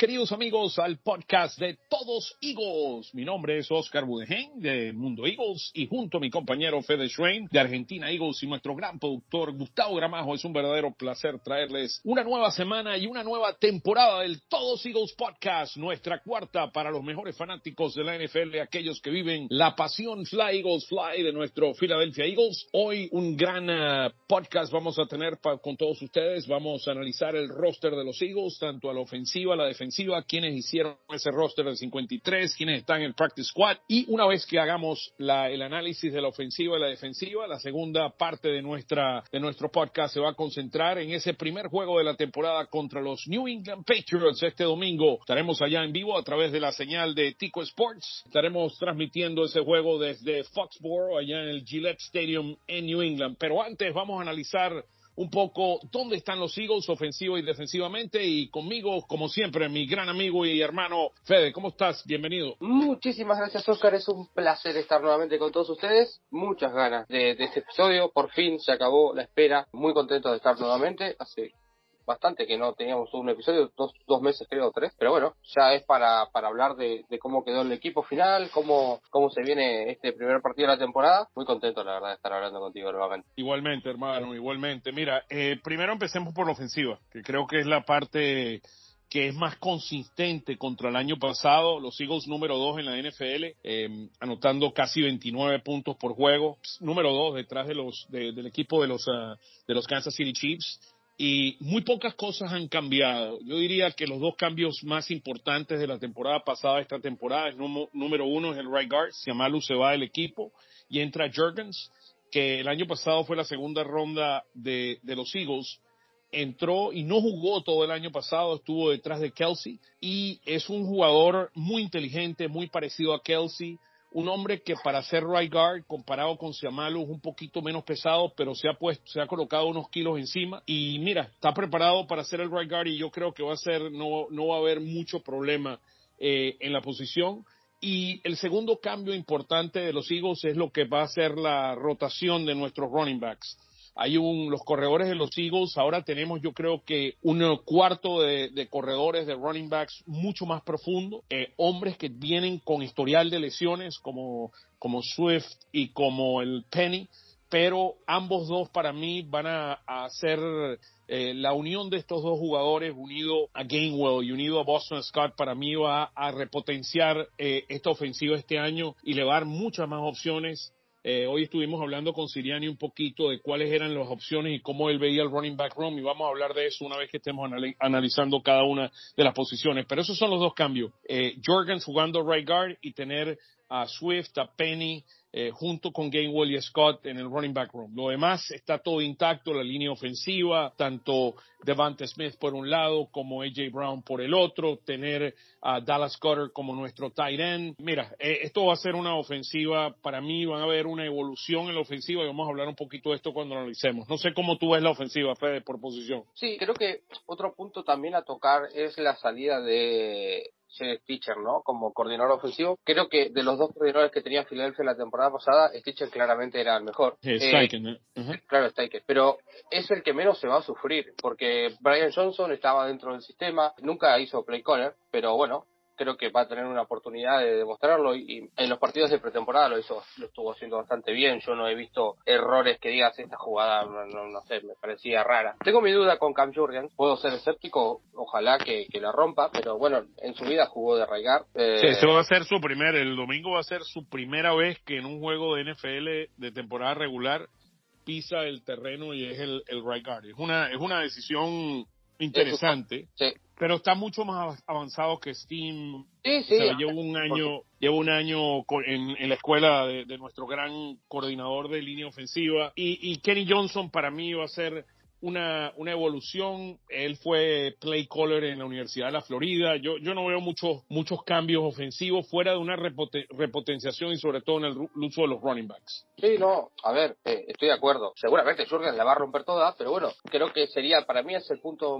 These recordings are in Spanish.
queridos amigos al podcast de Todos Eagles. Mi nombre es Oscar Budegen de Mundo Eagles y junto a mi compañero Fede Schrein de Argentina Eagles y nuestro gran productor Gustavo Gramajo es un verdadero placer traerles una nueva semana y una nueva temporada del Todos Eagles podcast, nuestra cuarta para los mejores fanáticos de la NFL, aquellos que viven la pasión Fly Eagles Fly de nuestro Philadelphia Eagles. Hoy un gran eh, podcast vamos a tener con todos ustedes. Vamos a analizar el roster de los Eagles, tanto a la ofensiva, a la defensiva, quienes hicieron ese roster de 53, quienes están en el practice squad. Y una vez que hagamos la- el análisis de la ofensiva y la defensiva, la segunda parte de, nuestra, de nuestro podcast se va a concentrar en ese primer juego de la temporada contra los New England Patriots este domingo. Estaremos allá en vivo a través de la señal de Tico Sports. Estaremos transmitiendo ese juego desde Foxborough, allá en el Gillette Stadium en New England. Pero antes vamos a analizar un poco dónde están los Eagles ofensivo y defensivamente y conmigo, como siempre, mi gran amigo y hermano Fede. ¿Cómo estás? Bienvenido. Muchísimas gracias, Oscar. Es un placer estar nuevamente con todos ustedes. Muchas ganas de, este episodio. Por fin se acabó la espera. Muy contento de estar nuevamente. Hace bastante que no teníamos un episodio, dos, dos meses creo, tres. Pero bueno, ya es para, para hablar de, cómo quedó el equipo final, cómo, cómo se viene este primer partido de la temporada. Muy contento, la verdad, de estar hablando contigo nuevamente. Igualmente, hermano, igualmente. Mira, eh, primero empecemos por la ofensiva, que creo que es la parte que es más consistente contra el año pasado. Los Eagles número dos en la NFL, eh, anotando casi 29 puntos por juego. Número dos detrás de los, de- del equipo de los, ah, de los Kansas City Chiefs. Y muy pocas cosas han cambiado. Yo diría que los dos cambios más importantes de la temporada pasada esta temporada es número, número uno es el right guard. Siamalu se va del equipo y entra Jurgens, que el año pasado fue la segunda ronda de, de los Eagles. Entró y no jugó todo el año pasado, estuvo detrás de Kelsey y es un jugador muy inteligente, muy parecido a Kelsey un hombre que para ser right guard comparado con Siamalu es un poquito menos pesado, pero se ha puesto, se ha colocado unos kilos encima y mira, está preparado para ser el right guard y yo creo que va a ser, no, no va a haber mucho problema eh, en la posición. Y el segundo cambio importante de los Eagles es lo que va a ser la rotación de nuestros running backs. Hay un, los corredores de los Eagles, ahora tenemos yo creo que un cuarto de, corredores de running backs mucho más profundo, eh, hombres que vienen con historial de lesiones como, como Swift y como el Penny, pero ambos dos para mí van a, a ser eh, la unión de estos dos jugadores unido a Gainwell y unido a Boston Scott para mí va a repotenciar eh, esta ofensiva este año y le va a dar muchas más opciones eh, hoy estuvimos hablando con Siriani un poquito de cuáles eran las opciones y cómo él veía el running back room y vamos a hablar de eso una vez que estemos anali- analizando cada una de las posiciones. Pero esos son los dos cambios. Eh, Jorgens jugando right guard y tener a Swift, a Penny, eh, junto con Gainwell y Scott en el running back room. Lo demás está todo intacto, la línea ofensiva, tanto Devante Smith por un lado como AJ Brown por el otro, tener a Dallas Cutter como nuestro tight end. Mira, eh, esto va a ser una ofensiva, para mí van a haber una evolución en la ofensiva y vamos a hablar un poquito de esto cuando lo analicemos. No sé cómo tú ves la ofensiva, Fede, por posición. Sí, creo que otro punto también a tocar es la salida de Stitcher, ¿no? Como coordinador ofensivo. Creo que de los dos coordinadores que tenía Filadelfia la temporada pasada, Stitcher claramente era el mejor. Eh, Eh, Steichen, ¿eh? Claro, Steichen. Pero es el que menos se va a sufrir, porque Brian Johnson estaba dentro del sistema, nunca hizo play caller, pero bueno, creo que va a tener una oportunidad de demostrarlo y, en los partidos de pretemporada lo hizo, lo estuvo haciendo bastante bien. Yo no he visto errores que digas esta jugada, no, no, sé, me parecía rara. Tengo mi duda con Cam Jurgens, puedo ser escéptico, ojalá que, que la rompa, pero bueno, en su vida jugó de Raigar. Eh, Sí, ese va a ser su primer, el domingo va a ser su primera vez que en un juego de NFL de temporada regular pisa el terreno y es el, el right guard. Es una, es una decisión interesante. Sí. Pero está mucho más avanzado que Steam. Sí, sí. llevo un año, llevo un año en, en la escuela de, de, nuestro gran coordinador de línea ofensiva. Y, y Kenny Johnson para mí va a ser una, una evolución. Él fue play caller en la Universidad de la Florida. Yo, yo no veo muchos, muchos cambios ofensivos fuera de una repoten repotenciación y sobre todo en el uso de los running backs. Sí, no, a ver, eh, estoy de acuerdo. Seguramente Jurgen la va a romper toda, pero bueno, creo que sería, para mí es el punto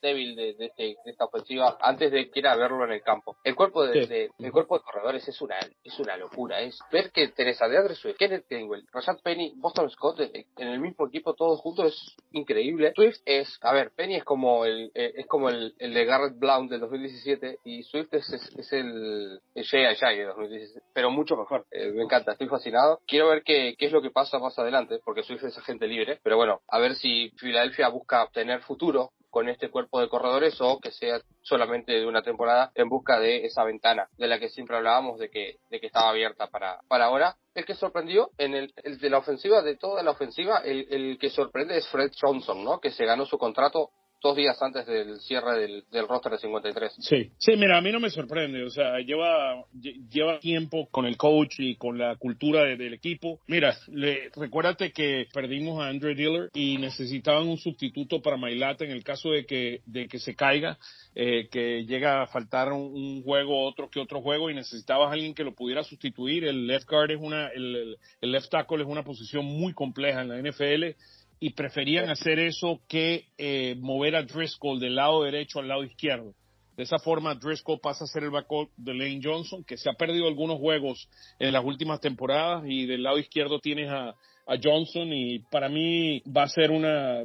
débil de, de, este, de esta ofensiva antes de que ir a verlo en el campo. El cuerpo de, sí. de, el cuerpo de corredores es una, es una locura. Es ver que Teresa de Swift, Kenneth Gainwell, Rashad Penny, Boston Scott en el mismo equipo todos juntos es increíble. Swift es, a ver, Penny es como el, eh, es como el, el, de Garrett Blount del 2017 y Swift es, es, es el, el Jay Jay de 2017, pero mucho mejor. Eh, me encanta, estoy fascinado. Quiero ver qué, qué es lo que pasa más adelante, porque Swift es agente libre, pero bueno, a ver si Filadelfia busca obtener futuro con este cuerpo de corredores o que sea solamente de una temporada en busca de esa ventana de la que siempre hablábamos de que, de que estaba abierta para, para ahora. El que sorprendió en el, de la ofensiva, de toda la ofensiva, el, el que sorprende es Fred Johnson, ¿no? Que se ganó su contrato dos días antes del cierre del, del roster de 53. Sí, sí, mira, a mí no me sorprende, o sea, lleva, lleva tiempo con el coach y con la cultura de, del equipo. Mira, le, recuérdate que perdimos a Andre Diller y necesitaban un sustituto para Mailata en el caso de que, de que se caiga, eh, que llega a faltar un, juego, otro que otro juego y necesitabas alguien que lo pudiera sustituir. El left guard es una, el, el left tackle es una posición muy compleja en la NFL y preferían hacer eso que eh, mover a Driscoll del lado derecho al lado izquierdo. De esa forma, Driscoll pasa a ser el backup de Lane Johnson, que se ha perdido algunos juegos en las últimas temporadas, y del lado izquierdo tienes a, a Johnson y para mí va a ser una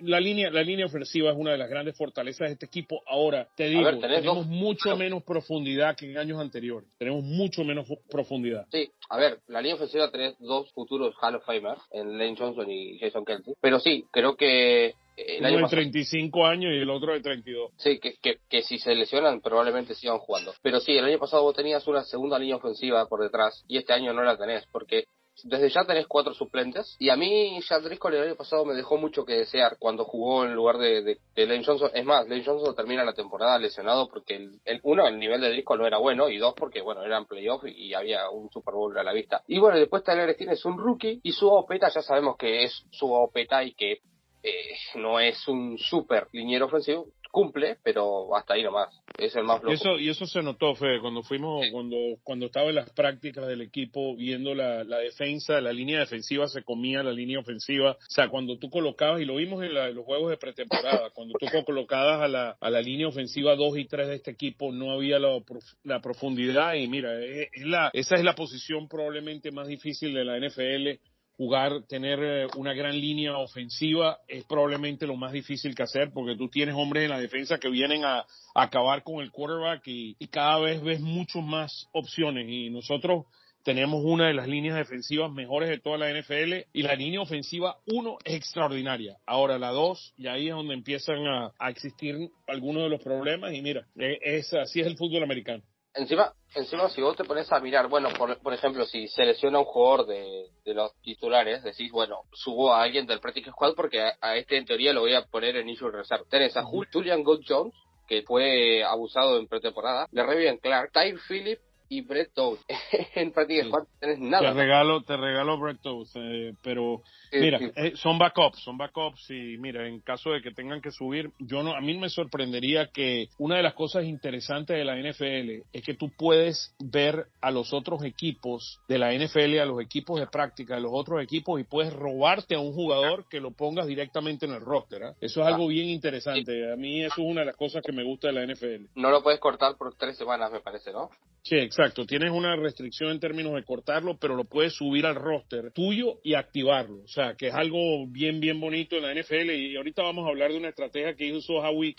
la línea la línea ofensiva es una de las grandes fortalezas de este equipo ahora te digo ver, tenemos dos? mucho menos profundidad que en años anteriores tenemos mucho menos profundidad sí a ver la línea ofensiva tenés dos futuros Hall of Famers en Lane Johnson y Jason Kelsey pero sí creo que el año Uno de 35 años y el otro de 32. Sí, que, que, que, si se lesionan probablemente sigan jugando. Pero sí, el año pasado vos tenías una segunda línea ofensiva por detrás y este año no la tenés porque desde ya tenés cuatro suplentes. Y a mí, Jack Driscoll el año pasado me dejó mucho que desear cuando jugó en lugar de, Lane Johnson. Es más, Lane Johnson termina la temporada lesionado porque, el, el, uno, el nivel de Driscoll no era bueno. Y dos, porque, bueno, eran playoffs y, y, había un Super Bowl a la vista. Y bueno, después Tyler Steen es un rookie. Y su opeta, ya sabemos que es su opeta y que eh, no es un super liniero ofensivo, cumple, pero hasta ahí nomás. Es el más loco. Y eso, y eso se notó, Fede, cuando fuimos, sí. cuando, cuando estaba en las prácticas del equipo viendo la, la defensa, la línea defensiva se comía la línea ofensiva. O sea, cuando tú colocabas, y lo vimos en, la, en los juegos de pretemporada, cuando tú colocabas a la, a la línea ofensiva 2 y 3 de este equipo, no había la, la profundidad. Y mira, es, es la, esa es la posición probablemente más difícil de la NFL jugar, tener eh, una gran línea ofensiva es probablemente lo más difícil que hacer porque tú tienes hombres en la defensa que vienen a, acabar con el quarterback y, cada vez ves mucho más opciones y nosotros tenemos una de las líneas defensivas mejores de toda la NFL y la línea ofensiva uno es extraordinaria. Ahora la dos y ahí es donde empiezan a, a existir algunos de los problemas y mira, es, así es el fútbol americano. Encima, encima si vos te pones a mirar, bueno, por, por ejemplo, si se lesiona un jugador de, de los titulares, decís, bueno, subo a alguien del Practice Squad porque a, a, este en teoría lo voy a poner en issue reserve. Tenés a Julian Gold Jones, que fue abusado en pretemporada, le Revian Clark, Tyre Phillips y Brett Toast. en Practice Squad tenés nada. Te regalo, te regalo Brett Toast, eh, pero sí, mira, sí. Eh, son backups, son backups y mira, en caso de que tengan que subir, yo no, a mí me sorprendería que una de las cosas interesantes de la NFL es que tú puedes ver a los otros equipos de la NFL, a los equipos de práctica de los otros equipos y puedes robarte a un jugador que lo pongas directamente en el roster. ¿eh? Eso es algo bien interesante. A mí eso es una de las cosas que me gusta de la NFL. No lo puedes cortar por tres semanas, me parece, ¿no? Sí, exacto. Tienes una restricción en términos de cortarlo, pero lo puedes subir al roster tuyo y activarlo. O sea, que es algo bien, bien bonito en la NFL. Y ahorita vamos a hablar de una estrategia que hizo Howie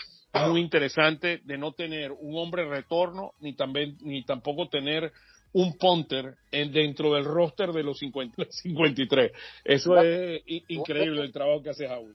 muy interesante de no tener un hombre retorno ni también ni tampoco tener un punter en, dentro del roster de los 50, 53. Eso es increíble el trabajo que hace Howie.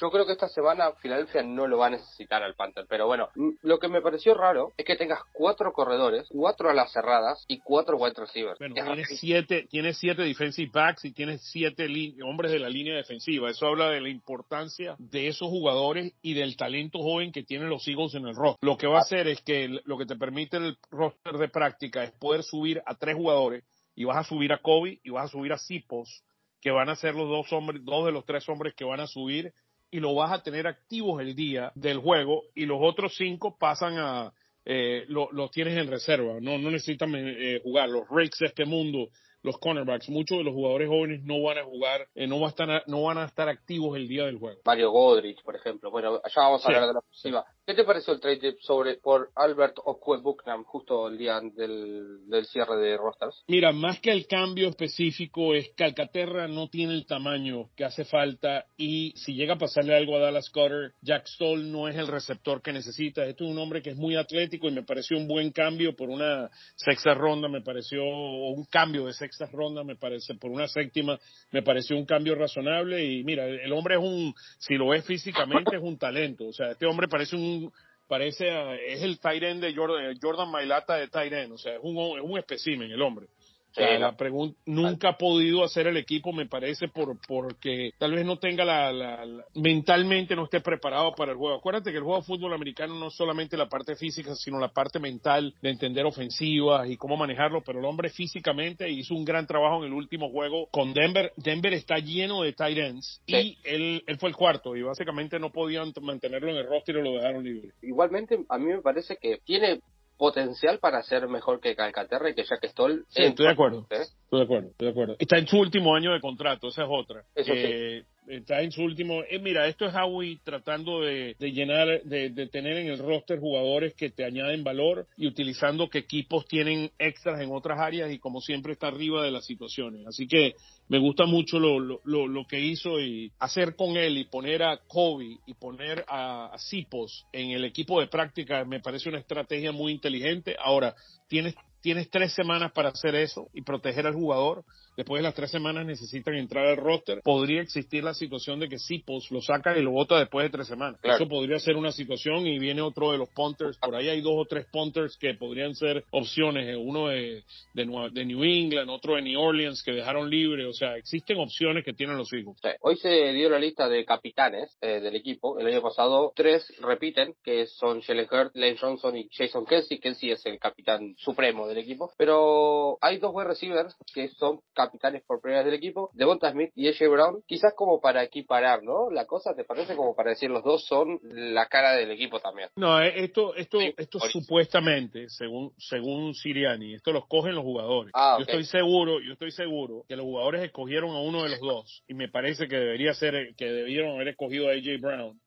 Yo creo que esta semana Filadelfia no lo va a necesitar al Panther, pero bueno, lo que me pareció raro es que tengas cuatro corredores, cuatro a las cerradas y cuatro wide receivers. Bueno, tienes siete, tiene siete defensive backs y tienes siete hombres de la línea defensiva. Eso habla de la importancia de esos jugadores y del talento joven que tienen los Eagles en el roster. Lo que va a hacer es que lo que te permite el roster de práctica es poder subir a tres jugadores y vas a subir a Kobe y vas a subir a Sipos, que van a ser los dos hombres, dos de los tres hombres que van a subir y lo vas a tener activos el día del juego y los otros cinco pasan a eh, los tienes en reserva, no, no necesitan eh, jugar. Los Rakes de este mundo los cornerbacks. Muchos de los jugadores jóvenes no van a jugar, eh, no, van a estar, no van a estar activos el día del juego. Mario Godrich, por ejemplo. Bueno, allá vamos a hablar de la ofensiva. ¿Qué te pareció el trade sobre por Albert Okwe-Bucknam justo el día del, del, cierre de rosters? Mira, más que el cambio específico es que Alcaterra no tiene el tamaño que hace falta y si llega a pasarle algo a Dallas Cutter, Jack Stoll no es el receptor que necesita. Este es un hombre que es muy atlético y me pareció un buen cambio por una sexta ronda, me pareció un cambio de sexta ronda, me parece, por una séptima, me pareció un cambio razonable y mira, el hombre es un, si lo ves físicamente, es un talento, o sea, este hombre parece un, parece, es el Tyren de Jordan, Jordan Mailata de Tyren, o sea, es un, es un espécimen el hombre la pregunta nunca ha podido hacer el equipo, me parece, por porque tal vez no tenga la, mentalmente no esté preparado para el juego. Acuérdate que el juego de fútbol americano no es solamente la parte física, sino la parte mental de entender ofensivas y cómo manejarlo, pero el hombre físicamente hizo un gran trabajo en el último juego con Denver. Denver está lleno de tight ends y él, él fue el cuarto y básicamente no podían mantenerlo en el roster y lo dejaron libre. Igualmente, a mí me parece que tiene potencial para ser mejor que Calcaterra y que Jack Stoll. Sí, estoy de acuerdo. Estoy de acuerdo, estoy de acuerdo. Está en su último año de contrato, esa es otra. Eso sí está en su último. Eh, mira, esto es Howie tratando de, llenar, de, tener en el roster jugadores que te añaden valor y utilizando que equipos tienen extras en otras áreas y como siempre está arriba de las situaciones. Así que me gusta mucho lo, lo, lo, que hizo y hacer con él y poner a Kobe y poner a, a Cipos en el equipo de práctica me parece una estrategia muy inteligente. Ahora, tienes, tienes tres semanas para hacer eso y proteger al jugador después de las tres semanas necesitan entrar al roster, podría existir la situación de que Sipos lo saca y lo vota después de tres semanas. Eso podría ser una situación y viene otro de los punters. Por ahí hay dos o tres punters que podrían ser opciones. Uno de, de, New England, otro de New Orleans que dejaron libre. O sea, existen opciones que tienen los hijos. Hoy se dio la lista de capitanes eh, del equipo. El año pasado tres repiten, que son Shelley Hurt, Lane Johnson y Jason Kelsey. Kelsey es el capitán supremo del equipo. Pero hay dos wide receivers que son capitanes por primera vez del equipo, Devonta Smith y AJ Brown, quizás como para equiparar, ¿no? La cosa te parece como para decir los dos son la cara del equipo también. No, eh, esto, esto, esto supuestamente, según, según Siriani, esto los cogen los jugadores. Ah, yo estoy seguro, yo estoy seguro que los jugadores escogieron a uno de los dos y me parece que debería ser, que debieron haber escogido a AJ Brown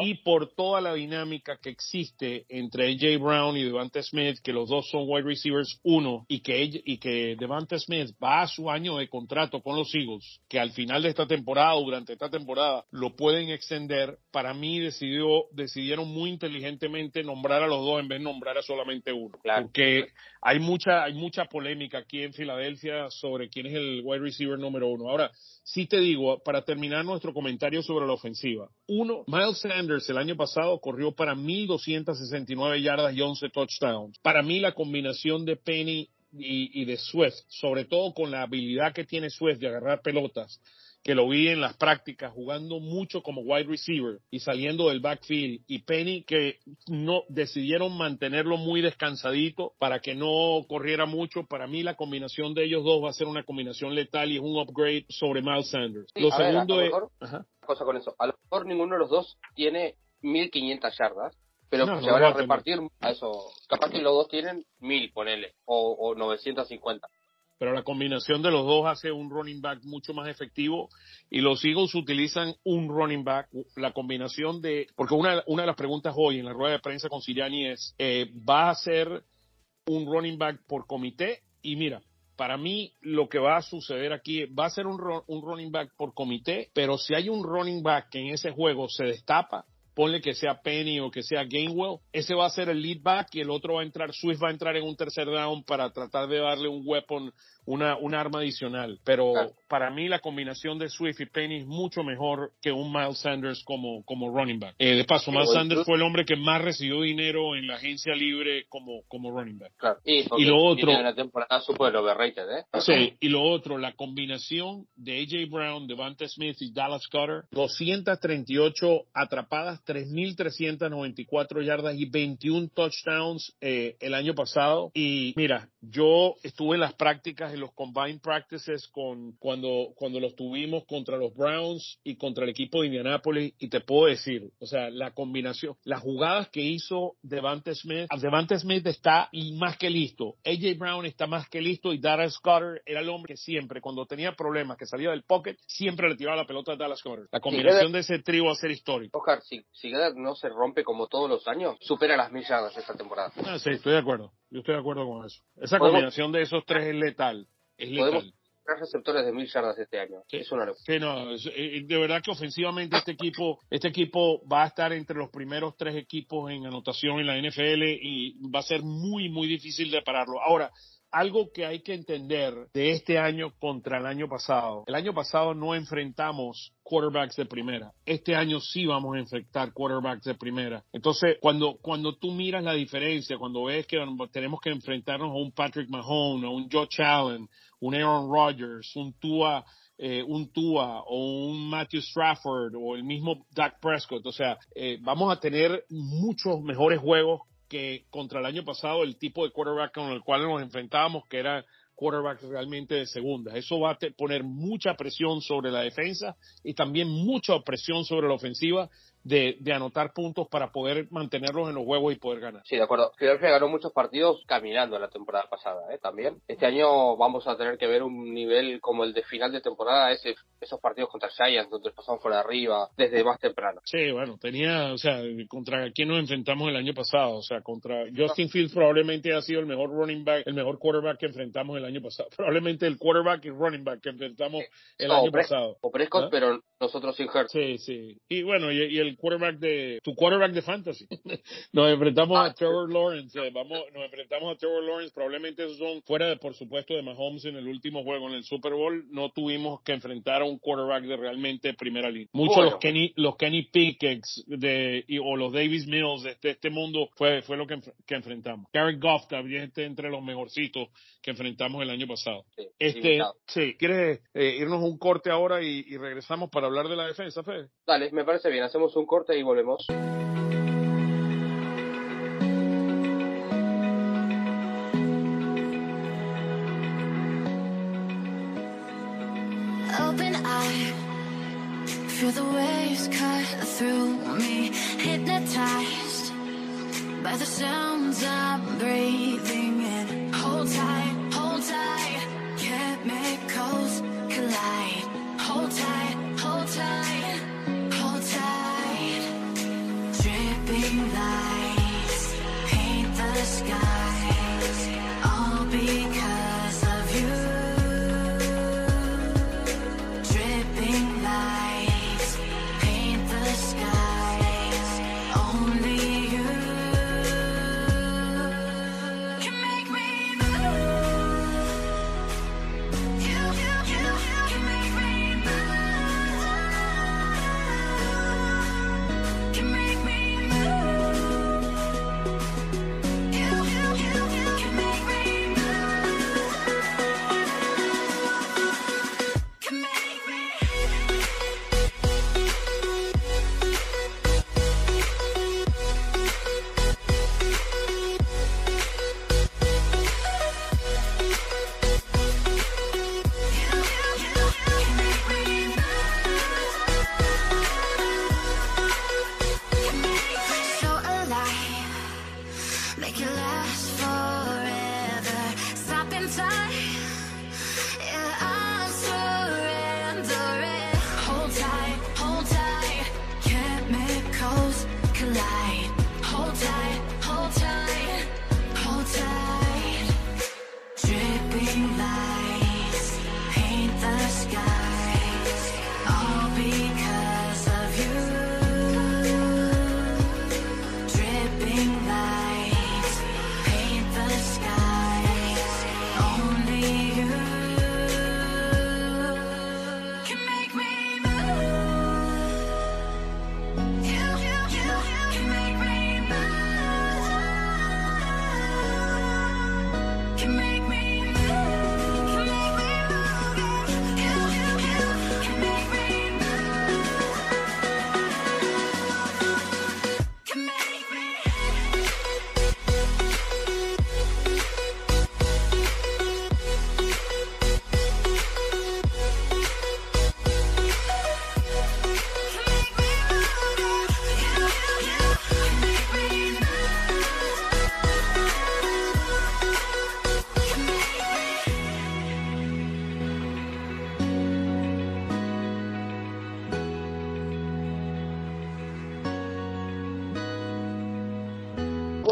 y por toda la dinámica que existe entre AJ Brown y Devante Smith, que los dos son wide receivers uno, y que, y que Devante Smith va a su año de contrato con los Eagles, que al final de esta temporada, durante esta temporada, lo pueden extender, para mí decidió, decidieron muy inteligentemente nombrar a los dos en vez de nombrar a solamente uno. Porque hay mucha, hay mucha polémica aquí en Filadelfia sobre quién es el wide receiver número uno. Ahora, sí te digo, para terminar nuestro comentario sobre la ofensiva. Uno, Miles Sanders el año pasado corrió para 1.269 yardas y 11 touchdowns. Para mí la combinación de Penny y, y de Swift, sobre todo con la habilidad que tiene Swift de agarrar pelotas, que lo vi en las prácticas jugando mucho como wide receiver y saliendo del backfield y Penny que no decidieron mantenerlo muy descansadito para que no corriera mucho. Para mí la combinación de ellos dos va a ser una combinación letal y es un upgrade sobre Miles Sanders. lo segundo es cosa con eso. A lo mejor ninguno de los dos tiene 1500 yardas, pero se van a repartir a eso. Capaz que los dos tienen 1000, ponele, o, o 950 pero la combinación de los dos hace un running back mucho más efectivo y los Eagles utilizan un running back, la combinación de, porque una, una de las preguntas hoy en la rueda de prensa con Siriani es, eh, ¿va a ser un running back por comité? Y mira, para mí lo que va a suceder aquí va a ser un, un running back por comité, pero si hay un running back que en ese juego se destapa, ponle que sea Penny o que sea Gainwell, ese va a ser el lead back y el otro va a entrar, Swift va a entrar en un tercer down para tratar de darle un weapon una, un arma adicional. Pero para mí la combinación de Swift y Penny es mucho mejor que un Miles Sanders como, como running back. Eh, de paso, Miles Sanders fue el hombre que más recibió dinero en la agencia libre como, como running back. Y, lo otro... Una temporada super overrated, ¿eh? Sí, y lo otro, la combinación de AJ Brown, Devante Smith y Dallas Cutter, 238 atrapadas, 3.394 yardas y 21 touchdowns eh, el año pasado. Y mira, yo estuve en las prácticas en los combined practices con cuando, cuando los tuvimos contra los Browns y contra el equipo de Indianapolis y te puedo decir, o sea, la combinación, las jugadas que hizo Devante Smith, Devante Smith está más que listo, AJ Brown está más que listo y Dallas Scott era el hombre que siempre, cuando tenía problemas, que salía del pocket, siempre le tiraba la pelota a Dallas Scott La combinación de ese trío va a ser histórico. Oscar, si, si no se rompe como todos los años, supera las mil esta temporada. Ah, sí, estoy de acuerdo. Yo estoy de acuerdo con eso. Esa combinación de esos tres es letal. Es letal tres receptores de mil yardas este año. es una locura. no, eh, de verdad que ofensivamente este equipo, este equipo va a estar entre los primeros tres equipos en anotación en la NFL y va a ser muy, muy difícil de pararlo. Ahora, algo que hay que entender de este año contra el año pasado. El año pasado no enfrentamos quarterbacks de primera. Este año sí vamos a enfrentar quarterbacks de primera. Entonces, cuando, cuando tú miras la diferencia, cuando ves que tenemos que enfrentarnos a un Patrick Mahomes, a un Josh Allen, un Aaron Rodgers, un Tua, eh, un Tua o un Matthew Strafford o el mismo Dak Prescott. O sea, eh, vamos a tener muchos mejores juegos que contra el año pasado el tipo de quarterback con el cual nos enfrentábamos, que era quarterback realmente de segunda. Eso va a poner mucha presión sobre la defensa y también mucha presión sobre la ofensiva de, de, anotar puntos para poder mantenerlos en los huevos y poder ganar. Sí, de acuerdo. Philadelphia ganó muchos partidos caminando la temporada pasada, ¿eh? También. Este año vamos a tener que ver un nivel como el de final de temporada, ese, esos partidos contra Giants, donde pasamos por arriba, desde más temprano. Sí, bueno, tenía, o sea, contra quién nos enfrentamos el año pasado, o sea, contra Justin Fields probablemente ha sido el mejor running back, el mejor quarterback que enfrentamos el año pasado. Probablemente el quarterback y running back que enfrentamos el año pasado. O Prescott, ¿Ah? pero nosotros sin Hurt. Sí, sí. Y bueno, y el quarterback de tu quarterback de fantasy. nos enfrentamos a ah, Trevor Lawrence, eh, vamos, nos enfrentamos a Trevor Lawrence, probablemente esos son fuera de por supuesto de Mahomes en el último juego en el Super Bowl, no tuvimos que enfrentar a un quarterback de realmente primera línea. Muchos los Kenny los Kenny Pickett de o los Davis Mills de este, este mundo fue fue lo que, que enfrentamos. Gary Goff también este entre los mejorcitos que enfrentamos el año pasado. este, sí, ¿quieres eh, irnos un corte ahora y, y regresamos para hablar de la defensa, Fede? Dale, me parece bien. Hacemos un corte y volvemos. Open eye, feel the waves cut through me, hypnotized by the sounds I'm breathing in. Hold tight, hold tight, chemicals collide. Hold tight,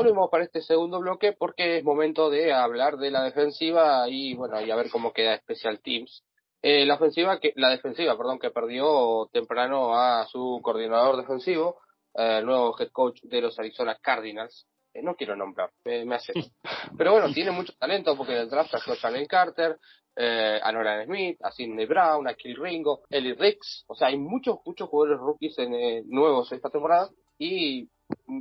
volvemos para este segundo bloque porque es momento de hablar de la defensiva y bueno, y a ver cómo queda Special Teams. Eh, la ofensiva que, la defensiva, perdón, que perdió temprano a su coordinador defensivo, eh, el nuevo head coach de los Arizona Cardinals. Eh, no quiero nombrar, me hace. Pero bueno, tiene mucho talento porque en el draft a Allen Carter, a Nolan Smith, a Sidney Brown, a Kill Ringo, Eli Ricks. O sea, hay muchos, muchos jugadores rookies en, nuevos esta temporada y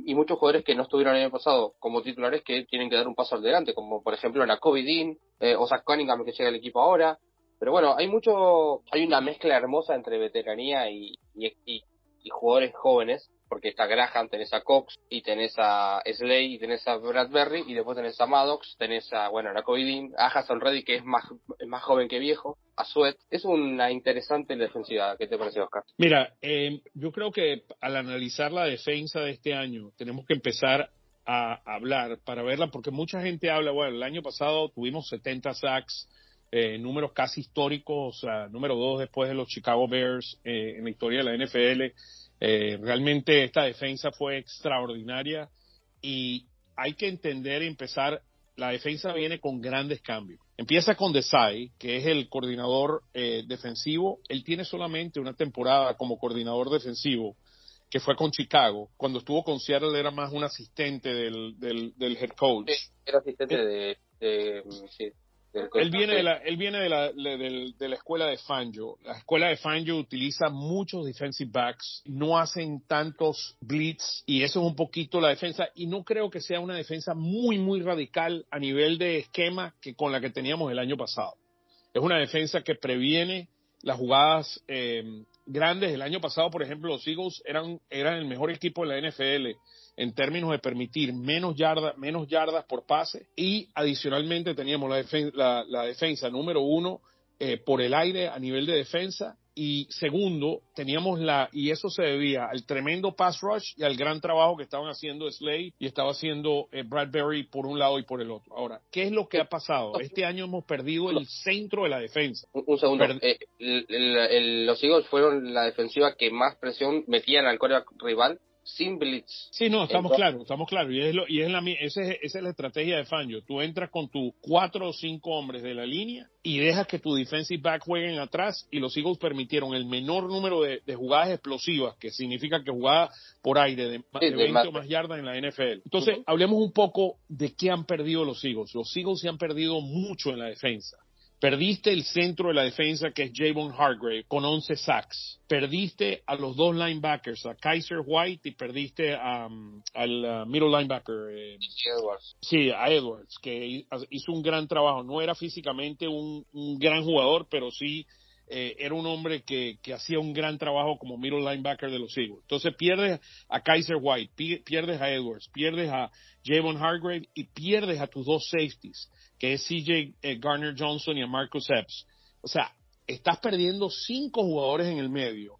y muchos jugadores que no estuvieron el año pasado como titulares que tienen que dar un paso adelante, como por ejemplo la Kobe Dean eh, o Zach Cunningham que llega al equipo ahora. Pero bueno, hay mucho, hay una mezcla hermosa entre veteranía y, y jugadores jóvenes porque está Graham, tenés a Cox y tenés a Slay y tenés a Bradbury y después tenés a Maddox, tenés a, bueno, a Covidin, a Hassan Reddy que es más, más joven que viejo, a Sweat. Es una interesante defensiva. ¿Qué te parece, Oscar? Mira, eh, yo creo que al analizar la defensa de este año tenemos que empezar a hablar para verla porque mucha gente habla, bueno, el año pasado tuvimos 70 sacks, eh, números casi históricos, o sea, número dos después de los Chicago Bears eh, en la historia de la NFL eh, realmente esta defensa fue extraordinaria y hay que entender y empezar, la defensa viene con grandes cambios. Empieza con Desai, que es el coordinador eh, defensivo. Él tiene solamente una temporada como coordinador defensivo, que fue con Chicago. Cuando estuvo con Seattle era más un asistente del, del, head coach. era asistente de, de, él viene de la, él viene de la, de, la escuela de Fangio. La escuela de Fangio utiliza muchos defensive backs, no hacen tantos blitz y eso es un poquito la defensa y no creo que sea una defensa muy, muy radical a nivel de esquema que con la que teníamos el año pasado. Es una defensa que previene las jugadas eh, grandes. El año pasado, por ejemplo, los Eagles eran, eran el mejor equipo de la NFL en términos de permitir menos yardas, menos yardas por pase y adicionalmente teníamos la, la, defensa número uno eh, por el aire a nivel de defensa y segundo teníamos la y eso se debía al tremendo pass rush y al gran trabajo que estaban haciendo Slade y estaba haciendo eh, Bradbury por un lado y por el otro. Ahora, ¿qué es lo que ha pasado? Este año hemos perdido el centro de la defensa. Un, segundo, eh, los Eagles fueron la defensiva que más presión metían al coreback rival sin blitz. Sí, no, estamos claros, estamos claros. Y, es, lo, y es la, esa, es, esa es la estrategia de Fangio. Tú entras con tus cuatro o cinco hombres de la línea y dejas que tu defensive back jueguen atrás y los Eagles permitieron el menor número de, jugadas explosivas, que significa que jugaba por aire de, 20 o más yardas en la NFL. Entonces, hablemos un poco de qué han perdido los Eagles. Los Eagles se han perdido mucho en la defensa. Perdiste el centro de la defensa que es Javon Hargrave con 11 sacks. Perdiste a los dos linebackers, a Kaiser White y perdiste um, al uh, middle linebacker. Eh, Edwards. Sí, a Edwards, que hizo un gran trabajo. No era físicamente un, gran jugador, pero sí eh, era un hombre que, que, hacía un gran trabajo como middle linebacker de los Eagles. Entonces pierdes a Kaiser White, pierdes a Edwards, pierdes a Javon Hargrave y pierdes a tus dos safeties que es CJ eh, Garner Johnson y a Marcus Epps. O sea, estás perdiendo cinco jugadores en el medio.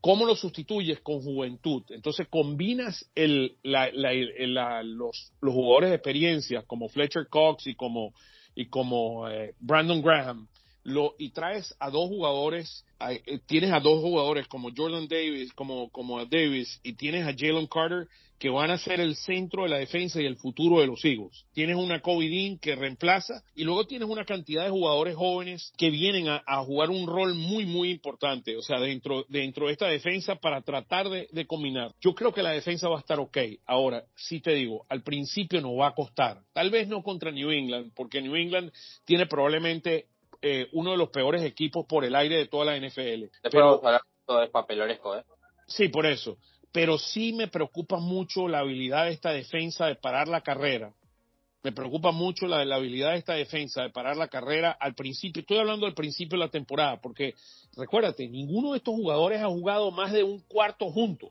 ¿Cómo lo sustituyes con juventud? Entonces combinas el, los, los, jugadores de experiencia como Fletcher Cox y como, y como eh, Brandon Graham lo, y traes a dos jugadores, eh, tienes a dos jugadores como Jordan Davis, como, como a Davis y tienes a Jalen Carter que van a ser el centro de la defensa y el futuro de los Eagles. Tienes una Kobe que reemplaza y luego tienes una cantidad de jugadores jóvenes que vienen a, jugar un rol muy, muy importante, o sea, dentro, dentro de esta defensa para tratar de, combinar. Yo creo que la defensa va a estar ok. Ahora, sí te digo, al principio no va a costar. Tal vez no contra New England, porque New England tiene probablemente eh, uno de los peores equipos por el aire de toda la NFL. Pero, todo es papeloresco, ¿eh? Sí, por eso pero sí me preocupa mucho la habilidad de esta defensa de parar la carrera Me preocupa mucho la, la habilidad de esta defensa de parar la carrera al principio. Estoy hablando al principio de la temporada, porque recuérdate, ninguno de estos jugadores ha jugado más de un cuarto juntos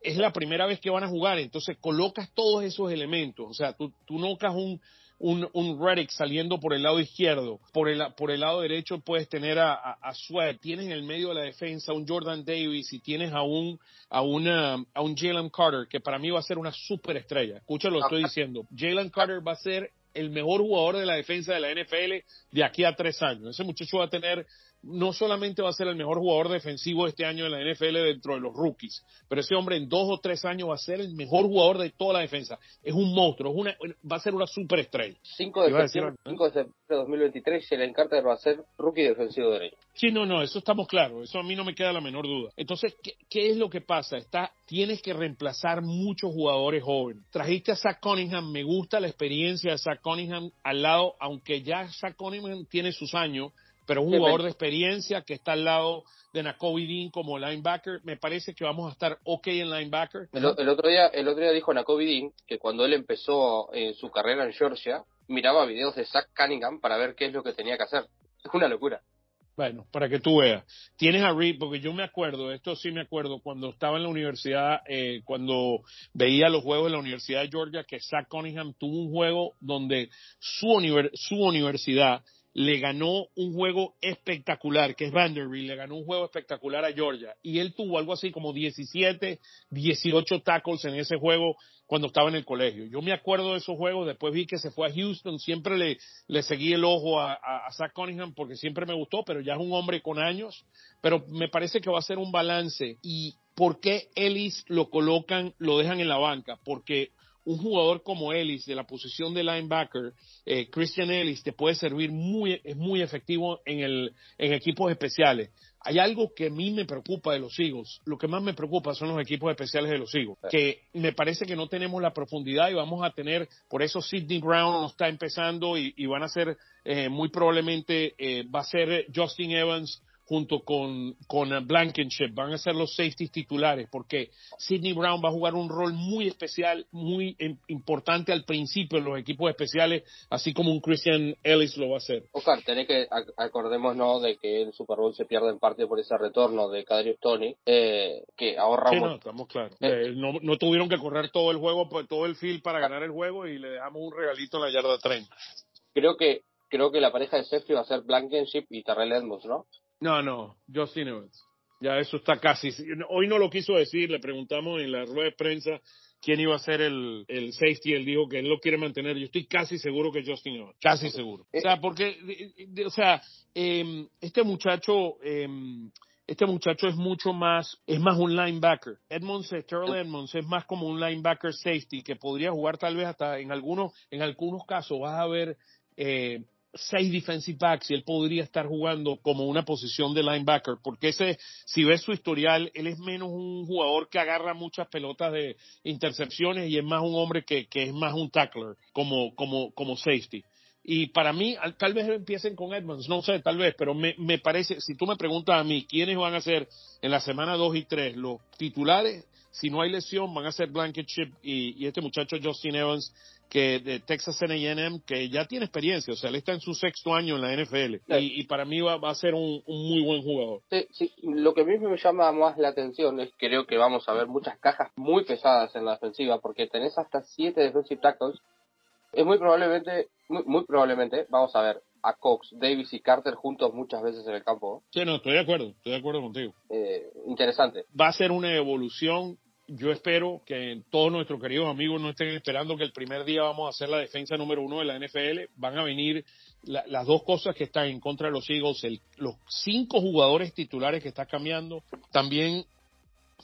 es la primera vez que van a jugar, entonces colocas todos esos elementos, o sea, tú, tú nocas un, un, un Reddick saliendo por el lado izquierdo, por el, por el lado derecho puedes tener a, a, a Sweat, tienes en el medio de la defensa un Jordan Davis y tienes a un, a una, a un Jalen Carter, que para mí va a ser una superestrella. Escucha lo que estoy diciendo. Jalen Carter va a ser el mejor jugador de la defensa de la NFL de aquí a tres años. Ese muchacho va a tener no solamente va a ser el mejor jugador defensivo este año en la NFL dentro de los rookies, pero ese hombre en dos o tres años va a ser el mejor jugador de toda la defensa. Es un monstruo, es una, va a ser una superestrella. 5 de, septiembre, 5 de septiembre de 2023, Jalen Carter va a ser rookie defensivo derecho. Sí, no, no, eso estamos claros, eso a mí no me queda la menor duda. Entonces, ¿qué, qué es lo que pasa? Está, tienes que reemplazar muchos jugadores jóvenes. Trajiste a Zach Cunningham, me gusta la experiencia de Zach Cunningham al lado, aunque ya Zach Cunningham tiene sus años, pero un jugador de experiencia que está al lado de Nakobe Dean como linebacker, me parece que vamos a estar ok en linebacker. El, el, otro día, el otro día dijo Nakobe Dean que cuando él empezó su carrera en Georgia, miraba videos de Zach Cunningham para ver qué es lo que tenía que hacer. Es una locura. Bueno, para que tú veas. Tienes a Reed, porque yo me acuerdo, esto sí me acuerdo, cuando estaba en la universidad, eh, cuando veía los juegos de la Universidad de Georgia, que Zach Cunningham tuvo un juego donde su, su universidad le ganó un juego espectacular, que es Vanderbilt, le ganó un juego espectacular a Georgia. Y él tuvo algo así como 17, 18 tackles en ese juego cuando estaba en el colegio. Yo me acuerdo de esos juegos, después vi que se fue a Houston, siempre le, seguí el ojo a, a, a Zach Cunningham porque siempre me gustó, pero ya es un hombre con años. Pero me parece que va a ser un balance. ¿Y por qué Ellis lo colocan, lo dejan en la banca? Porque un jugador como Ellis de la posición de linebacker, eh, Christian Ellis, te puede servir muy, es muy efectivo en, el, en equipos especiales. Hay algo que a mí me preocupa de los Eagles. Lo que más me preocupa son los equipos especiales de los Eagles, que me parece que no tenemos la profundidad y vamos a tener, por eso Sidney Brown no está empezando y, y van a ser eh, muy probablemente, eh, va a ser Justin Evans junto con, con Blankenship, van a ser los safeties titulares, porque Sidney Brown va a jugar un rol muy especial, muy importante al principio en los equipos especiales, así como un Christian Ellis lo va a hacer. Oscar, tenés que, acordémonos de que el Super Bowl se pierde en parte por ese retorno de Kadrius Tony, eh, que ahorra sí, no, estamos claros. Eh, no, no, tuvieron que correr todo el juego, todo el field para ganar el juego y le dejamos un regalito en la yarda 30. Creo que creo que la pareja de safety va a ser Blankenship y Terrell Edmonds, ¿no? No, no, Justin Evans. Ya eso está casi. Hoy no lo quiso decir, le preguntamos en la rueda de prensa quién iba a ser el, el safety. Él dijo que él lo quiere mantener. Yo estoy casi seguro que Justin Evans. Casi seguro. O sea, porque, o sea, eh, este muchacho. Eh, este muchacho es mucho más, es más un linebacker. Edmonds, Terrell Edmonds es más como un linebacker safety que podría jugar tal vez hasta en algunos, en algunos casos vas a ver eh, seis defensive backs y él podría estar jugando como una posición de linebacker, porque ese, si ves su historial, él es menos un jugador que agarra muchas pelotas de intercepciones y es más un hombre que, que es más un tackler como, como, como safety. Y para mí, tal vez empiecen con Edmonds, no sé, tal vez, pero me, me parece, si tú me preguntas a mí, ¿quiénes van a ser en la semana 2 y 3 los titulares? Si no hay lesión, van a ser Blankenship y, y este muchacho Justin Evans que de Texas A&M que ya tiene experiencia, o sea, él está en su sexto año en la NFL y, y, para mí va, va a ser un, un, muy buen jugador. Sí, sí, lo que a mí me llama más la atención es que creo que vamos a ver muchas cajas muy pesadas en la defensiva porque tenés hasta siete defensive tackles. Es muy probablemente, muy, muy probablemente, vamos a ver a Cox, Davis y Carter juntos muchas veces en el campo. Sí, no, estoy de acuerdo, estoy de acuerdo contigo. Eh, interesante. Va a ser una evolución yo espero que todos nuestros queridos amigos no estén esperando que el primer día vamos a hacer la defensa número uno de la NFL. Van a venir la, las dos cosas que están en contra de los Eagles, el, los cinco jugadores titulares que está cambiando. También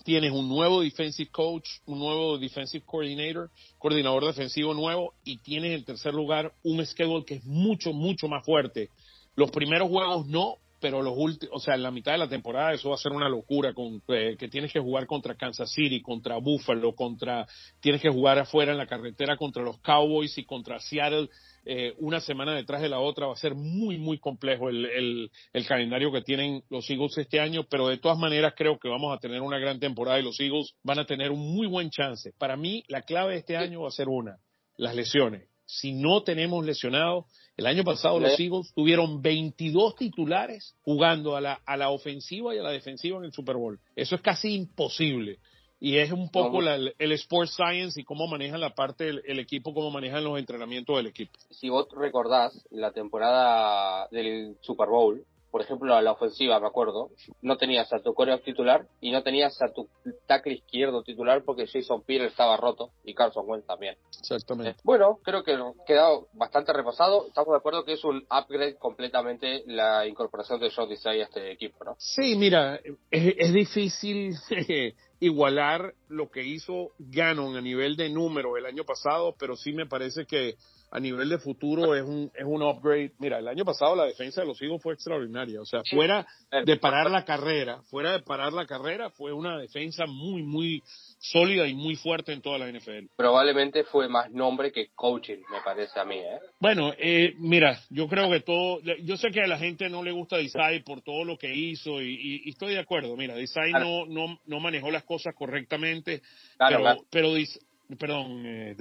tienes un nuevo defensive coach, un nuevo defensive coordinator, coordinador defensivo nuevo y tienes en tercer lugar un schedule que es mucho, mucho más fuerte. Los primeros juegos no, pero los últimos, o sea, en la mitad de la temporada eso va a ser una locura, con, eh, que tienes que jugar contra Kansas City, contra Buffalo, contra, tienes que jugar afuera en la carretera contra los Cowboys y contra Seattle, eh, una semana detrás de la otra, va a ser muy, muy complejo el, el, el, calendario que tienen los Eagles este año, pero de todas maneras creo que vamos a tener una gran temporada y los Eagles van a tener un muy buen chance. Para mí, la clave de este año va a ser una, las lesiones si no tenemos lesionados. El año pasado los Eagles tuvieron 22 titulares jugando a la, a la ofensiva y a la defensiva en el Super Bowl. Eso es casi imposible. Y es un poco la, el Sports Science y cómo manejan la parte del el equipo, cómo manejan los entrenamientos del equipo. Si vos recordás la temporada del Super Bowl, por ejemplo, a la ofensiva, me acuerdo, no tenías a tu coreback titular y no tenías a tu tackle izquierdo titular porque Jason Pierre estaba roto y Carson Wentz también. Exactamente. Eh, bueno, creo que ha quedado bastante repasado. Estamos de acuerdo que es un upgrade completamente la incorporación de John Desai a este equipo, ¿no? Sí, mira, es, es difícil igualar lo que hizo Gannon a nivel de número el año pasado, pero sí me parece que a nivel de futuro es un, es un upgrade. Mira, el año pasado la defensa de los Eagles fue extraordinaria. O sea, fuera de parar la carrera, fuera de parar la carrera, fue una defensa muy, muy sólida y muy fuerte en toda la NFL. Probablemente fue más nombre que coaching, me parece a mí. ¿eh? Bueno, eh, mira, yo creo que todo, yo sé que a la gente no le gusta Desai por todo lo que hizo y, estoy de acuerdo. Mira, Desai no, no, no manejó las cosas correctamente, pero, pero perdón, eh,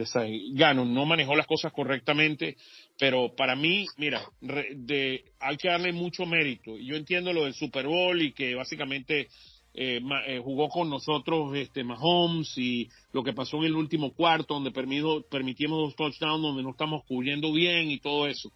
Gannon no manejó las cosas correctamente, pero para mí, mira, de, hay que darle mucho mérito. Yo entiendo lo del Super Bowl y que básicamente eh, eh, jugó con nosotros este Mahomes y lo que pasó en el último cuarto, donde permitimos dos touchdowns, donde no estamos cubriendo bien y todo eso.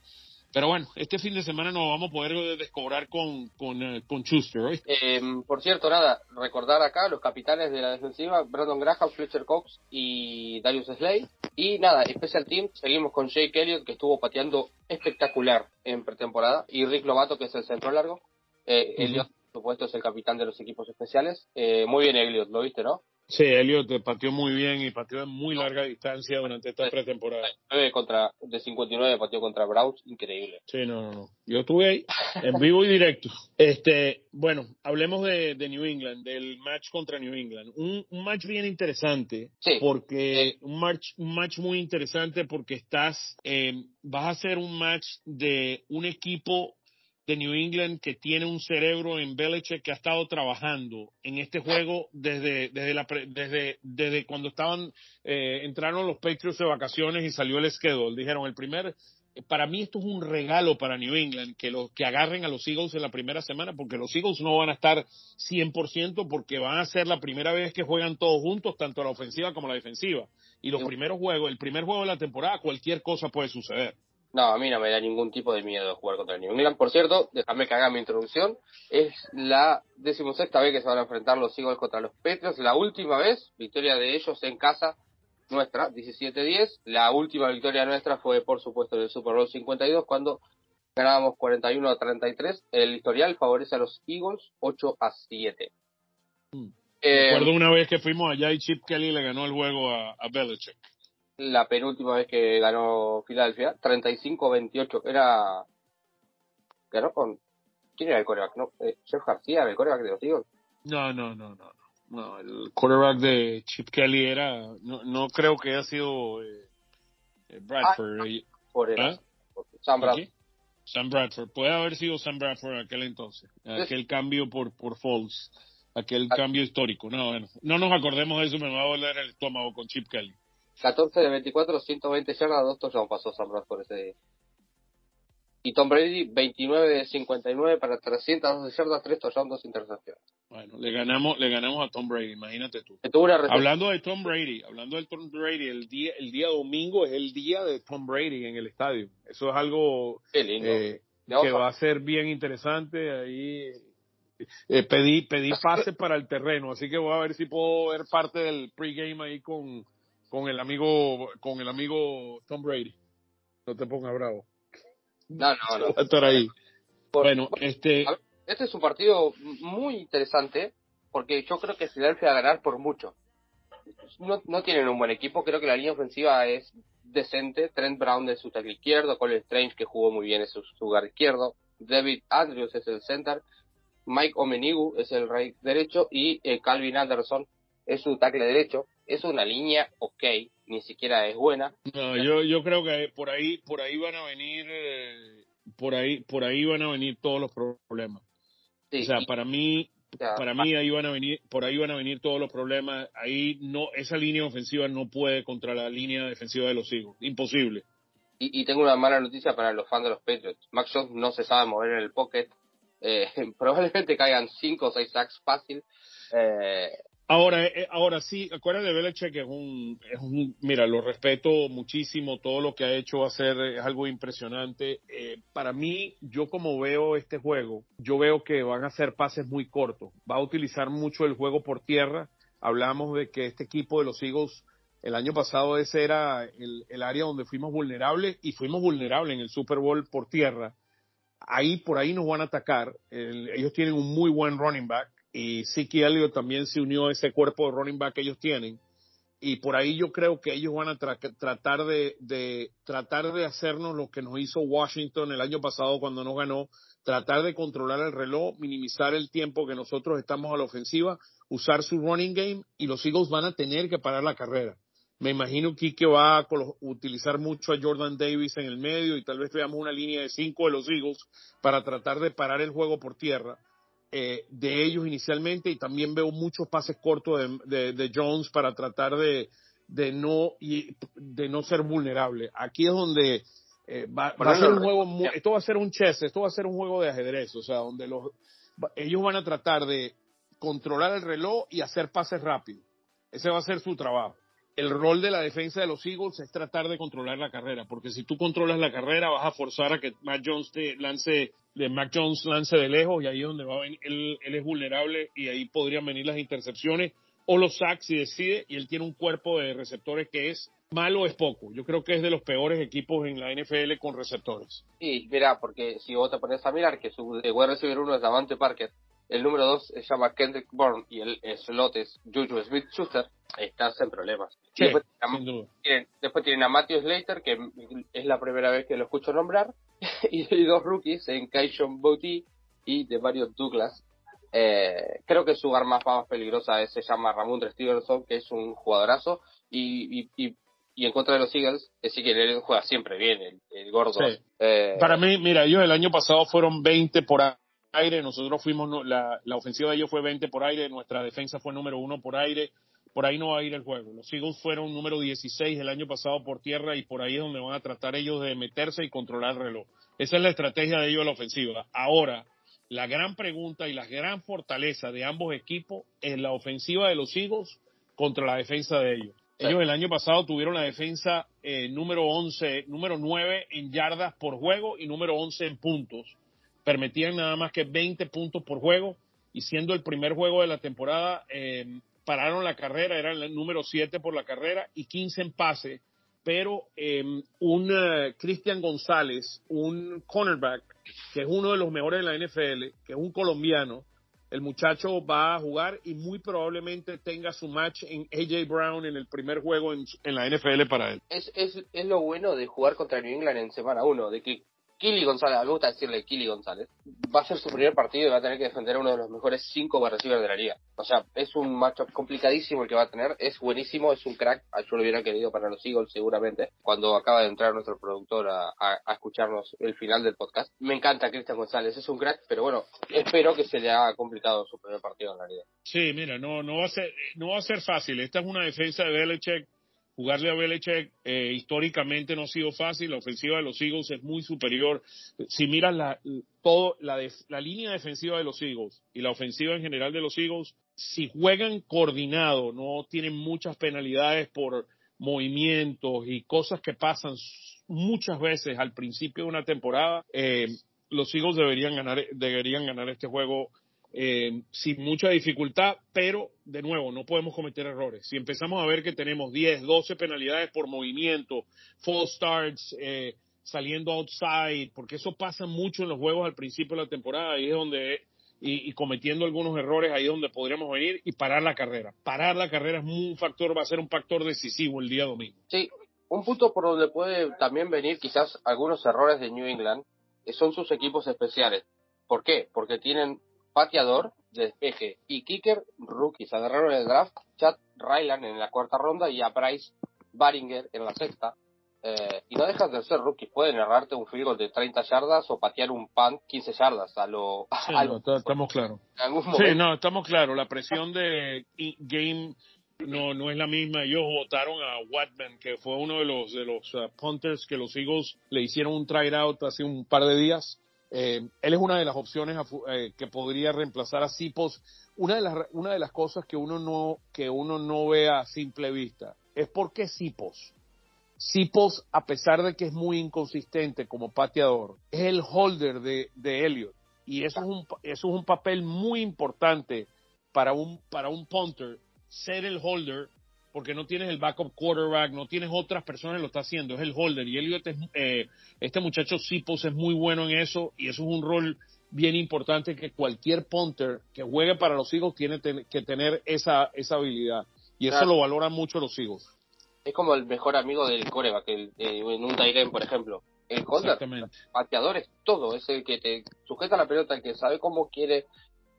Pero bueno, este fin de semana nos vamos a poder descobrar con, con, eh, con Schuster. Eh, por cierto, nada, recordar acá los capitanes de la defensiva, Brandon Graham, Fletcher Cox y Darius Slade. Y nada, Special Team, seguimos con Jake Elliott, que estuvo pateando espectacular en pretemporada, y Rick Lobato, que es el centro largo. Eh, Elliott, por supuesto, es el capitán de los equipos especiales. Eh, muy bien, Elliott, lo viste, ¿no? Sí, Elliot pateó muy bien y pateó en muy larga distancia durante esta pretemporada. contra, de 59 pateó contra Browns, increíble. Sí, no, no, no. Yo estuve ahí en vivo y directo. Este, bueno, hablemos de, New England, del match contra New England. Un, match bien interesante, porque un match, un match muy interesante porque estás, eh, vas a hacer un match de un equipo de New England que tiene un cerebro en Belichick que ha estado trabajando en este juego desde desde la desde desde cuando estaban eh, entraron los Patriots de vacaciones y salió el schedule. Dijeron el primer para mí esto es un regalo para New England que los que agarren a los Eagles en la primera semana porque los Eagles no van a estar 100% porque van a ser la primera vez que juegan todos juntos tanto la ofensiva como la defensiva. Y los primeros juegos el primer juego de la temporada cualquier cosa puede suceder no, a mí no me da ningún tipo de miedo jugar contra el New England. Por cierto, déjame que haga mi introducción. Es la decimosexta vez que se van a enfrentar los Eagles contra los Patriots. La última vez, victoria de ellos en casa nuestra, 17-10. La última victoria nuestra fue, por supuesto, en el Super Bowl 52, cuando ganábamos 41 a 33. El historial favorece a los Eagles 8 a 7. Mm. Eh, Recuerdo una vez que fuimos allá y Chip Kelly le ganó el juego a, a Belichick la penúltima vez que ganó Filadelfia, 35-28. Era. Ganó con. ¿Quién era el coreback? ¿No? Eh, ¿Jeff García el coreback de los Eagles? No, no, no, no. No, el quarterback de Chip Kelly era. No, no creo que haya sido eh, eh Bradford. Ah, por el, ¿Ah? Sam Bradford. Sam Bradford. Puede haber sido Sam Bradford en aquel entonces. Aquel cambio por, por Falls. Aquel ah. cambio histórico. No, bueno, no nos acordemos de eso, me va a volver el estómago con Chip Kelly. 14 de 24, 120 yardas, dos touchdowns pasó Sam por ese día. Y Tom Brady, 29 de 59 para 312 yardas, tres touchdowns, dos intercepciones. Bueno, le ganamos, le ganamos a Tom Brady, imagínate tú. Hablando de Tom Brady, hablando de Tom Brady, el día, el día domingo es el día de Tom Brady en el estadio. Eso es algo eh, que va a ser bien interesante. Ahí eh, pedí, pedí pase para el terreno, así que voy a ver si puedo ver parte del pregame ahí con, con el amigo, con el amigo Tom Brady. No te pongas bravo. No, no, no. estar ahí. bueno, este. Este es un partido muy interesante porque yo creo que Philadelphia va a ganar por mucho. No, no tienen un buen equipo, creo que la línea ofensiva es decente. Trent Brown es su tackle izquierdo, Colin Strange que jugó muy bien es su lugar izquierdo, David Andrews es el center, Mike Omenigu es el right derecho y eh, Calvin Anderson es su tackle derecho es una línea ok, ni siquiera es buena. No, yo, yo creo que por ahí, por ahí van a venir, eh, por ahí, por ahí van a venir todos los problemas. o sea, para mí, para mí ahí van a venir, por ahí van a venir todos los problemas. Ahí no, esa línea ofensiva no puede contra la línea defensiva de los Eagles, imposible. Y, y tengo una mala noticia para los fans de los Patriots. Mac Jones no se sabe mover en el pocket. Eh, probablemente caigan 5 o 6 sacks fácil. Eh, Ahora, eh, ahora sí, acuérdate Belichick es un, es un, mira, lo respeto muchísimo, todo lo que ha hecho va a ser es algo impresionante. Eh, para mí, yo como veo este juego, yo veo que van a ser pases muy cortos, va a utilizar mucho el juego por tierra. Hablamos de que este equipo de los Eagles, el año pasado ese era el, el área donde fuimos vulnerables y fuimos vulnerables en el Super Bowl por tierra. Ahí, por ahí nos van a atacar. El, ellos tienen un muy buen running back y Siki Elliott también se unió a ese cuerpo de running back que ellos tienen y por ahí yo creo que ellos van a tra tratar de, tratar de hacernos lo que nos hizo Washington el año pasado cuando nos ganó, tratar de controlar el reloj, minimizar el tiempo que nosotros estamos a la ofensiva, usar su running game y los Eagles van a tener que parar la carrera. Me imagino que va a utilizar mucho a Jordan Davis en el medio y tal vez veamos una línea de cinco de los Eagles para tratar de parar el juego por tierra eh, de ellos inicialmente y también veo muchos pases cortos de, de, de Jones para tratar de, de, no, y, de no ser vulnerable. Aquí es donde eh, va, va, a ser un juego, muy, esto va a ser un chess, esto va a ser un juego de ajedrez, o sea, donde los, ellos van a tratar de controlar el reloj y hacer pases rápidos. Ese va a ser su trabajo el rol de la defensa de los Eagles es tratar de controlar la carrera, porque si tú controlas la carrera vas a forzar a que Mac Jones te lance, de Mac Jones lance de lejos y ahí es donde va a venir, él, él, es vulnerable y ahí podrían venir las intercepciones o los sacks si decide y él tiene un cuerpo de receptores que es malo es poco. Yo creo que es de los peores equipos en la NFL con receptores. Sí, mira, porque si vos te pones a mirar que su wide receiver uno es Davante Parker, el número 2 se llama Kendrick Bourne y el slot es Juju Smith Schuster, estás en problemas. Sí, después, tienen, tienen, después, tienen, a Matthew Slater, que es la primera vez que lo escucho nombrar, y, y dos rookies en Kaishon Bouty y de varios Douglas. Eh, creo que su arma más peligrosa es, se llama Ramondre Stevenson, que es un jugadorazo, y, y, y y en contra de los Eagles, sí que él juega siempre bien, el, el gordo. Sí. Eh, Para mí, mira, ellos el año pasado fueron 20 por aire, nosotros fuimos, la, la ofensiva de ellos fue 20 por aire, nuestra defensa fue número uno por aire, por ahí no va a ir el juego. Los Eagles fueron número 16 el año pasado por tierra y por ahí es donde van a tratar ellos de meterse y controlar el reloj. Esa es la estrategia de ellos en la ofensiva. Ahora, la gran pregunta y la gran fortaleza de ambos equipos es la ofensiva de los Eagles contra la defensa de ellos. Sí. Ellos el año pasado tuvieron la defensa eh, número 11, número 9 en yardas por juego y número 11 en puntos permitían nada más que 20 puntos por juego y siendo el primer juego de la temporada, eh, pararon la carrera, eran el número 7 por la carrera y 15 en pase, pero eh, un uh, Cristian González, un cornerback, que es uno de los mejores de la NFL, que es un colombiano, el muchacho va a jugar y muy probablemente tenga su match en AJ Brown en el primer juego en, en la NFL para él. Es, es, es, lo bueno de jugar contra New England en semana 1, de que Kili González, me gusta decirle Kili González, va a ser su primer partido y va a tener que defender a uno de los mejores cinco receivers de la liga. O sea, es un matchup complicadísimo el que va a tener, es buenísimo, es un crack, yo lo hubiera querido para los Eagles seguramente, cuando acaba de entrar nuestro productor a, a, a escucharnos el final del podcast. Me encanta Cristian González, es un crack, pero bueno, espero que se le haga complicado su primer partido en la liga. Sí, mira, no, no, va a ser, no va a ser fácil, esta es una defensa de Belichick jugarle a Belichick eh, históricamente no ha sido fácil, la ofensiva de los Eagles es muy superior. Si miras la, todo, la, de, la línea defensiva de los Eagles y la ofensiva en general de los Eagles, si juegan coordinado, no tienen muchas penalidades por movimientos y cosas que pasan muchas veces al principio de una temporada, eh, los Eagles deberían ganar, deberían ganar este juego eh, sin mucha dificultad, pero de nuevo, no podemos cometer errores. Si empezamos a ver que tenemos 10, 12 penalidades por movimiento, false starts, eh, saliendo outside, porque eso pasa mucho en los juegos al principio de la temporada, y es donde, y, y cometiendo algunos errores, ahí es donde podríamos venir y parar la carrera. Parar la carrera es un factor, va a ser un factor decisivo el día domingo. Sí, un punto por donde puede también venir quizás algunos errores de New England son sus equipos especiales. ¿Por qué? Porque tienen pateador, despeje y kicker rookies. Agarraron en el draft Chad Ryland en la cuarta ronda y a Bryce Baringer en la sexta. Eh, y no dejas de ser rookies. Pueden errarte un field goal de 30 yardas o patear un punt 15 yardas a lo. Sí, a no, lo estamos claros. Sí, no, estamos claros. La presión de game no, no es la misma. Ellos votaron a Watman, que fue uno de los, de los uh, punters que los Eagles le hicieron un try out hace un par de días. Eh, él es una de las opciones eh, que podría reemplazar a Sipos. Una de las, una de las cosas que uno no, que uno no ve a simple vista es por qué Sipos. Sipos, a pesar de que es muy inconsistente como pateador, es el holder de, de Elliot. Y eso es, un, eso es un papel muy importante para un, para un punter, ser el holder, porque no tienes el backup quarterback, no tienes otras personas que lo está haciendo, es el holder. Y Elliot es, eh, este muchacho Sipos es muy bueno en eso, y eso es un rol bien importante que cualquier punter que juegue para los Eagles tiene que tener esa, esa habilidad. Y eso lo valoran mucho los Eagles es como el mejor amigo del coreback, el, eh, en un Tyren, por ejemplo. El holder, pateador es todo, es el que te sujeta la pelota, el que sabe cómo quiere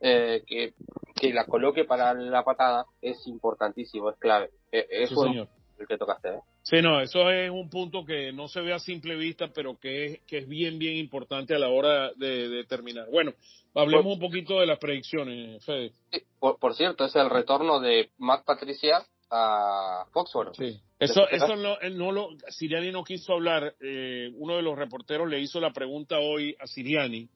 eh, que, que, la coloque para la patada, es importantísimo, es clave. Eh, es el que tocaste. ¿eh? Sí, no, eso es un punto que no se ve a simple vista, pero que es, que es bien, bien importante a la hora de, terminar. Bueno, hablemos un poquito de las predicciones, Fede. por, por, cierto, es el retorno de Matt Patricia a Foxborough. Sí. Eso, eso no, no lo, Siriani no quiso hablar. Eh, uno de los reporteros le hizo la pregunta hoy a Siriani,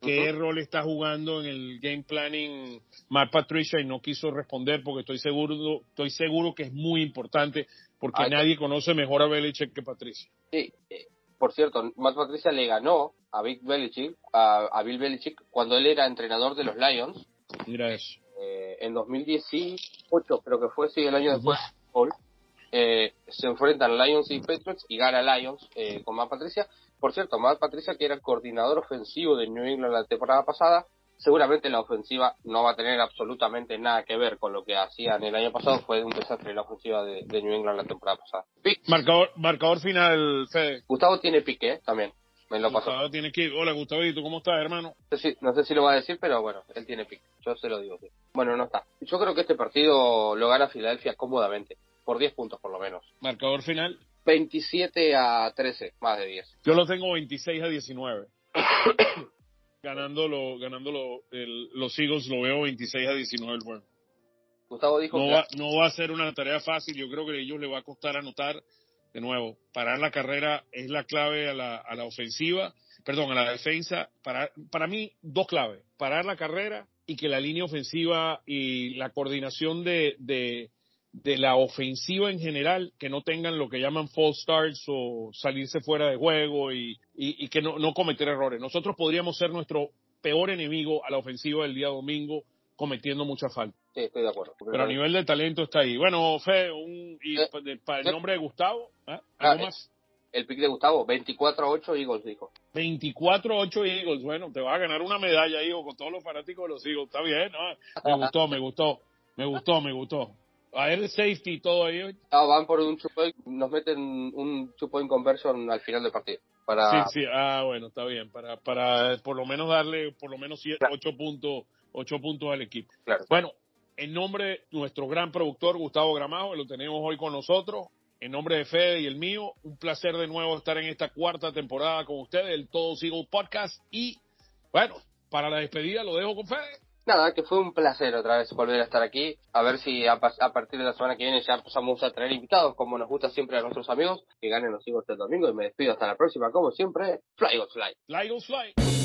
qué rol está jugando en el game planning Matt Patricia y no quiso responder porque estoy seguro, estoy seguro que es muy importante porque nadie conoce mejor a Belichick que Patricia. Sí, eh, por cierto, Matt Patricia le ganó a Bill Belichick, a, Bill Belichick cuando él era entrenador de los Lions. Mira eso. Eh, en 2018, creo que fue, sí, el año después, eh, se enfrentan Lions y Patriots y gana Lions eh, con Matt Patricia. Por cierto, Matt Patricia, que era el coordinador ofensivo de New England la temporada pasada, seguramente la ofensiva no va a tener absolutamente nada que ver con lo que hacían el año pasado. Fue un desastre la ofensiva de, New England la temporada pasada. Marcador, marcador final, Fede. Gustavo tiene pique, ¿eh? también. Me lo Gustavo tiene que Hola, Gustavito, ¿cómo estás, hermano? No sé, si, no sé si lo va a decir, pero bueno, él tiene pique. Yo se lo digo. Bueno, no está. Yo creo que este partido lo gana Filadelfia cómodamente por 10 puntos por lo menos. ¿Marcador final? 27 a 13, más de 10. Yo lo tengo 26 a 19. ganándolo, ganándolo los Eagles lo veo 26 a 19 bueno. Gustavo dijo no va, no va a ser una tarea fácil, yo creo que a ellos les va a costar anotar de nuevo. Parar la carrera es la clave a la, a la ofensiva, perdón, a la defensa. Para, para mí, dos claves. Parar la carrera y que la línea ofensiva y la coordinación de, de, de la ofensiva en general, que no tengan lo que llaman false starts o salirse fuera de juego y, y, que no, no, cometer errores. Nosotros podríamos ser nuestro peor enemigo a la ofensiva del día domingo cometiendo mucha falta. Sí, estoy de acuerdo. Pero a nivel de talento está ahí. Bueno, Fe, un, y eh, para el nombre de Gustavo, ¿eh? Ah, ¿algo más? El pick de Gustavo, 24-8 Eagles, dijo. 24-8 Eagles, bueno, te vas a ganar una medalla, hijo, con todos los fanáticos de los Eagles. Está bien, ¿no? Me gustó, me gustó, me gustó, me gustó a el safety y todo ahí. Ah, van por un two nos meten un two point conversion al final del partido. Para... Sí, sí, ah, bueno, está bien, para, para por lo menos darle por lo menos 8 puntos, ocho puntos al equipo. Claro. Bueno, en nombre de nuestro gran productor Gustavo Gramajo, lo tenemos hoy con nosotros, en nombre de Fede y el mío, un placer de nuevo estar en esta cuarta temporada con ustedes, el Todos Eagles Podcast, y bueno, para la despedida lo dejo con Fede nada, que fue un placer otra vez volver a estar aquí. A ver si a, partir de la semana que viene ya empezamos a traer invitados, como nos gusta siempre a nuestros amigos, que ganen los hijos del domingo. Y me despido hasta la próxima, como siempre. Fly, go, fly. Fly, go, fly.